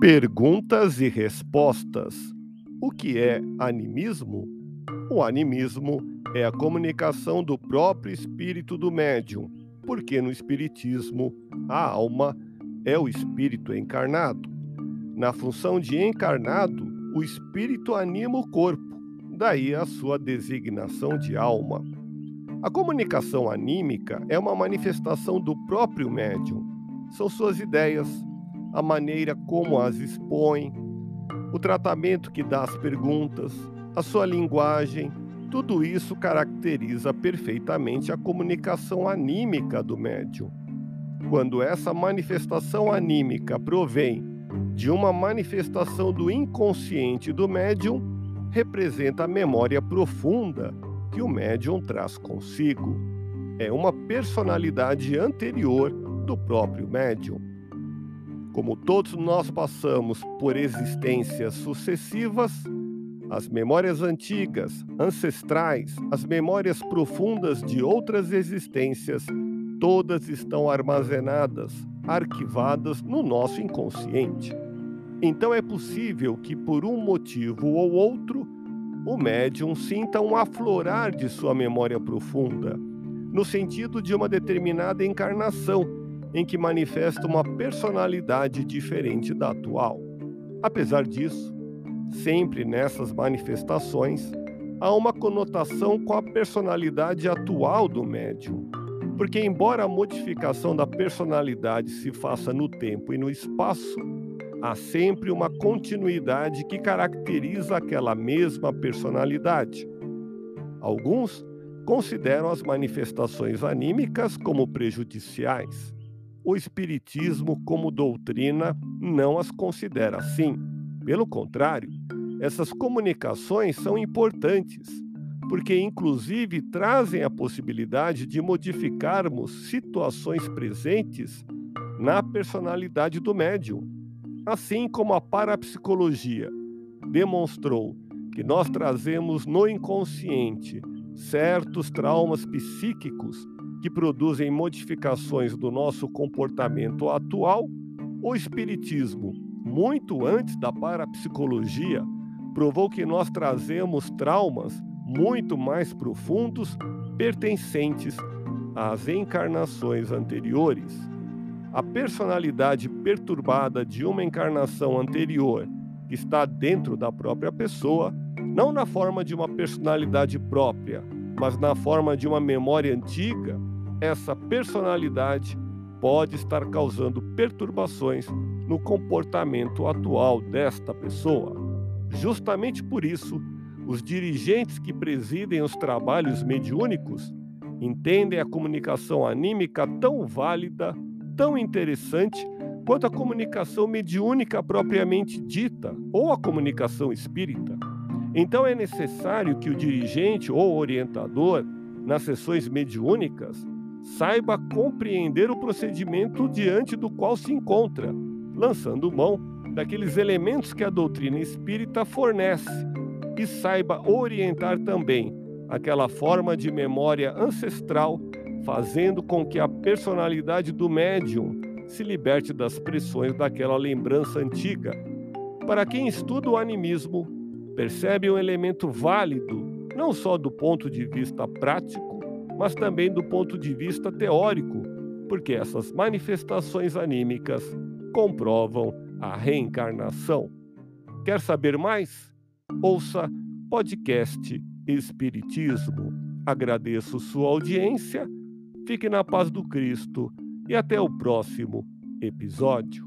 Perguntas e respostas. O que é animismo? O animismo é a comunicação do próprio espírito do médium, porque no espiritismo a alma é o espírito encarnado. Na função de encarnado, o espírito anima o corpo, daí a sua designação de alma. A comunicação anímica é uma manifestação do próprio médium. São suas ideias, a maneira como as expõe, o tratamento que dá às perguntas, a sua linguagem, tudo isso caracteriza perfeitamente a comunicação anímica do médium. Quando essa manifestação anímica provém de uma manifestação do inconsciente do médium, representa a memória profunda que o médium traz consigo. É uma personalidade anterior do próprio médium. Como todos nós passamos por existências sucessivas, as memórias antigas, ancestrais, as memórias profundas de outras existências, todas estão armazenadas, arquivadas no nosso inconsciente. Então é possível que, por um motivo ou outro, o médium sinta um aflorar de sua memória profunda, no sentido de uma determinada encarnação em que manifesta uma personalidade diferente da atual. Apesar disso, sempre nessas manifestações há uma conotação com a personalidade atual do médium, porque, embora a modificação da personalidade se faça no tempo e no espaço, há sempre uma continuidade que caracteriza aquela mesma personalidade. Alguns consideram as manifestações anímicas como prejudiciais o Espiritismo, como doutrina, não as considera assim. Pelo contrário, essas comunicações são importantes, porque, inclusive, trazem a possibilidade de modificarmos situações presentes na personalidade do médium. Assim como a parapsicologia demonstrou que nós trazemos no inconsciente certos traumas psíquicos que produzem modificações do nosso comportamento atual, o Espiritismo, muito antes da parapsicologia, provou que nós trazemos traumas muito mais profundos pertencentes às encarnações anteriores. A personalidade perturbada de uma encarnação anterior, que está dentro da própria pessoa, não na forma de uma personalidade própria, mas na forma de uma memória antiga, essa personalidade pode estar causando perturbações no comportamento atual desta pessoa. Justamente por isso, os dirigentes que presidem os trabalhos mediúnicos entendem a comunicação anímica tão válida, tão interessante, quanto a comunicação mediúnica propriamente dita, ou a comunicação espírita. Então é necessário que o dirigente ou orientador, nas sessões mediúnicas, saiba compreender o procedimento diante do qual se encontra, lançando mão daqueles elementos que a doutrina espírita fornece, e saiba orientar também aquela forma de memória ancestral, fazendo com que a personalidade do médium se liberte das pressões daquela lembrança antiga. Para quem estuda o animismo, percebe um elemento válido, não só do ponto de vista prático, mas também do ponto de vista teórico, porque essas manifestações anímicas comprovam a reencarnação. Quer saber mais? Ouça podcast Espiritismo. Agradeço sua audiência, fique na paz do Cristo e até o próximo episódio.